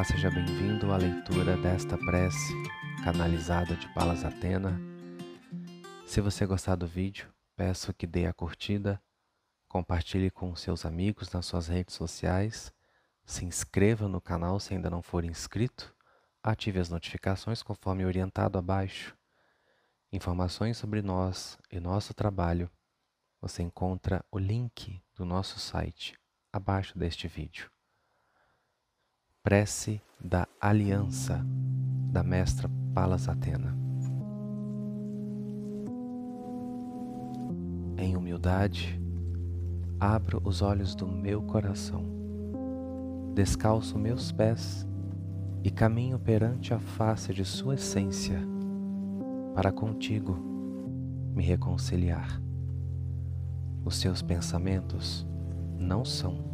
Olá, seja bem-vindo à leitura desta prece canalizada de Palas Atena. Se você gostar do vídeo, peço que dê a curtida, compartilhe com seus amigos nas suas redes sociais, se inscreva no canal se ainda não for inscrito, ative as notificações conforme orientado abaixo. Informações sobre nós e nosso trabalho, você encontra o link do nosso site abaixo deste vídeo. Prece da Aliança da Mestra Palas Atena. Em humildade, abro os olhos do meu coração, descalço meus pés e caminho perante a face de Sua essência para contigo me reconciliar. Os seus pensamentos não são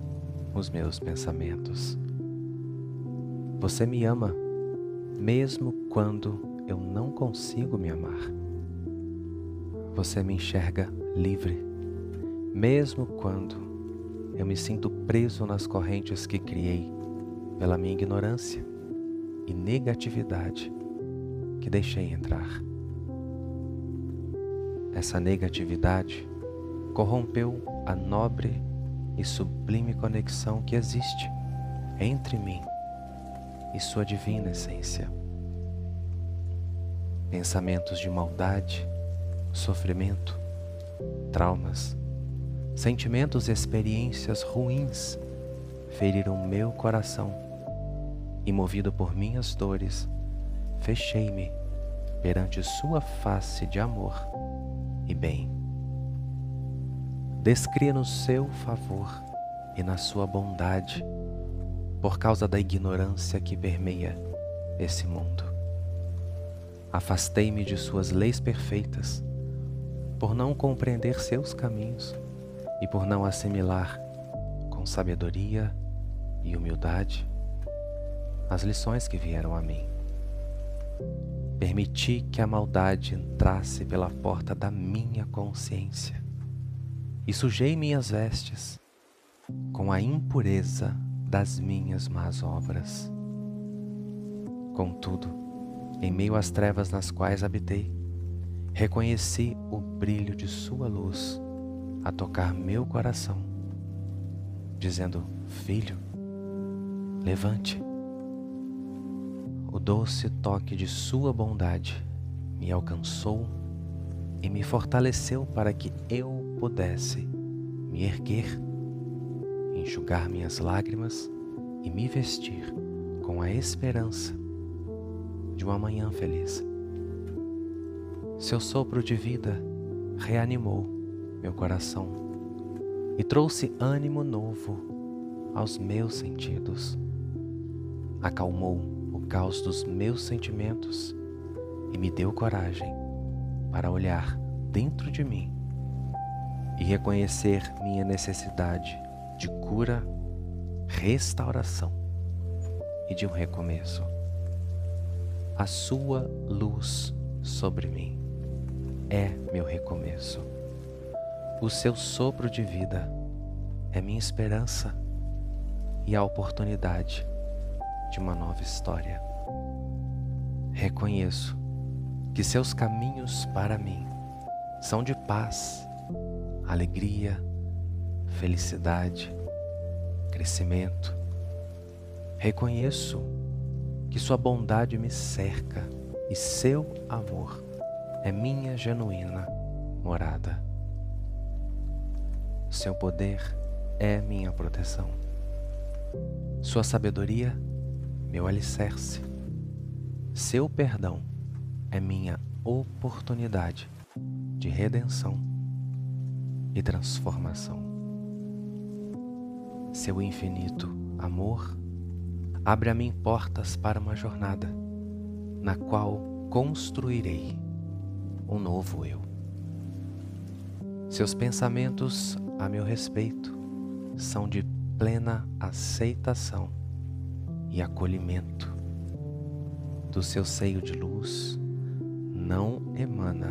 os meus pensamentos você me ama mesmo quando eu não consigo me amar. Você me enxerga livre, mesmo quando eu me sinto preso nas correntes que criei pela minha ignorância e negatividade que deixei entrar. Essa negatividade corrompeu a nobre e sublime conexão que existe entre mim e sua divina essência. Pensamentos de maldade, sofrimento, traumas, sentimentos e experiências ruins feriram meu coração e, movido por minhas dores, fechei-me perante Sua face de amor e bem. Descria no seu favor e na sua bondade por causa da ignorância que permeia esse mundo. Afastei-me de suas leis perfeitas, por não compreender seus caminhos e por não assimilar com sabedoria e humildade as lições que vieram a mim. Permiti que a maldade entrasse pela porta da minha consciência e sujei minhas vestes com a impureza das minhas más obras. Contudo, em meio às trevas nas quais habitei, reconheci o brilho de Sua luz a tocar meu coração, dizendo: Filho, levante. O doce toque de Sua bondade me alcançou e me fortaleceu para que eu pudesse me erguer enxugar minhas lágrimas e me vestir com a esperança de uma manhã feliz. Seu sopro de vida reanimou meu coração e trouxe ânimo novo aos meus sentidos. Acalmou o caos dos meus sentimentos e me deu coragem para olhar dentro de mim e reconhecer minha necessidade de cura, restauração e de um recomeço. A sua luz sobre mim é meu recomeço. O seu sopro de vida é minha esperança e a oportunidade de uma nova história. Reconheço que seus caminhos para mim são de paz, alegria, felicidade, crescimento. Reconheço que Sua bondade me cerca e seu amor é minha genuína morada. Seu poder é minha proteção. Sua sabedoria, meu alicerce. Seu perdão é minha oportunidade de redenção e transformação seu infinito amor, abre a mim portas para uma jornada na qual construirei um novo eu. Seus pensamentos a meu respeito são de plena aceitação e acolhimento. Do seu seio de luz não emana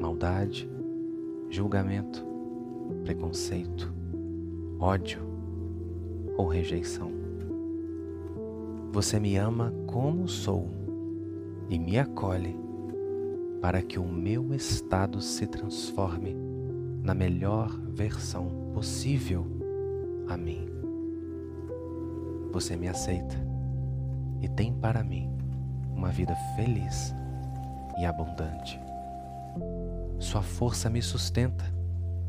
maldade, julgamento, preconceito, ódio ou rejeição. você me ama como sou e me acolhe para que o meu estado se transforme na melhor versão possível a mim. Você me aceita e tem para mim uma vida feliz e abundante. Sua força me sustenta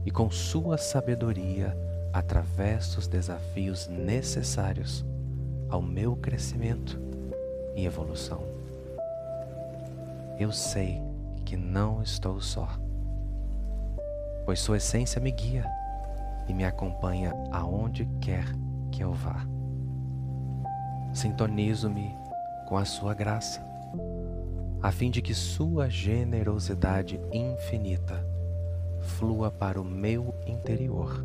e com sua sabedoria através dos desafios necessários ao meu crescimento e evolução. Eu sei que não estou só, pois Sua essência me guia e me acompanha aonde quer que eu vá. Sintonizo-me com a Sua graça, a fim de que Sua generosidade infinita flua para o meu interior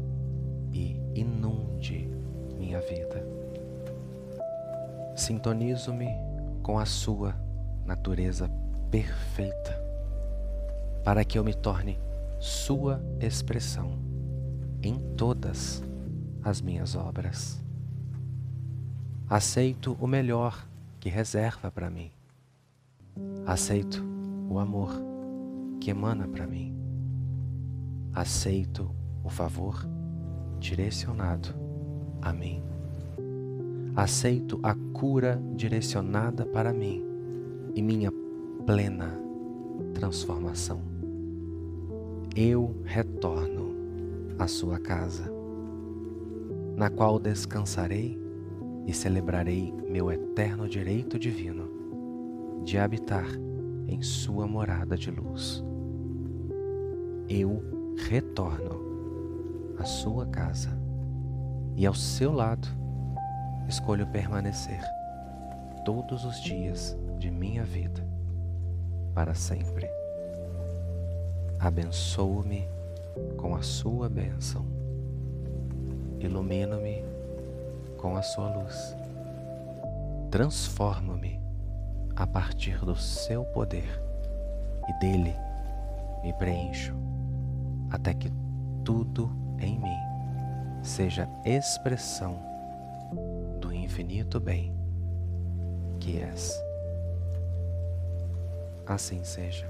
e inunde minha vida. Sintonizo-me com a Sua natureza perfeita, para que eu me torne Sua expressão em todas as minhas obras. Aceito o melhor que reserva para mim. Aceito o amor que emana para mim. Aceito o favor direcionado a mim. Aceito a cura direcionada para mim e minha plena transformação. Eu retorno à sua casa, na qual descansarei e celebrarei meu eterno direito divino de habitar em sua morada de luz. Eu retorno à sua casa e ao seu lado escolho permanecer todos os dias de minha vida para sempre. Abençoo-me com a sua bênção. Ilumino-me com a sua luz. Transformo-me a partir do seu poder e dele me preencho até que tudo em mim seja expressão do infinito bem que és assim seja.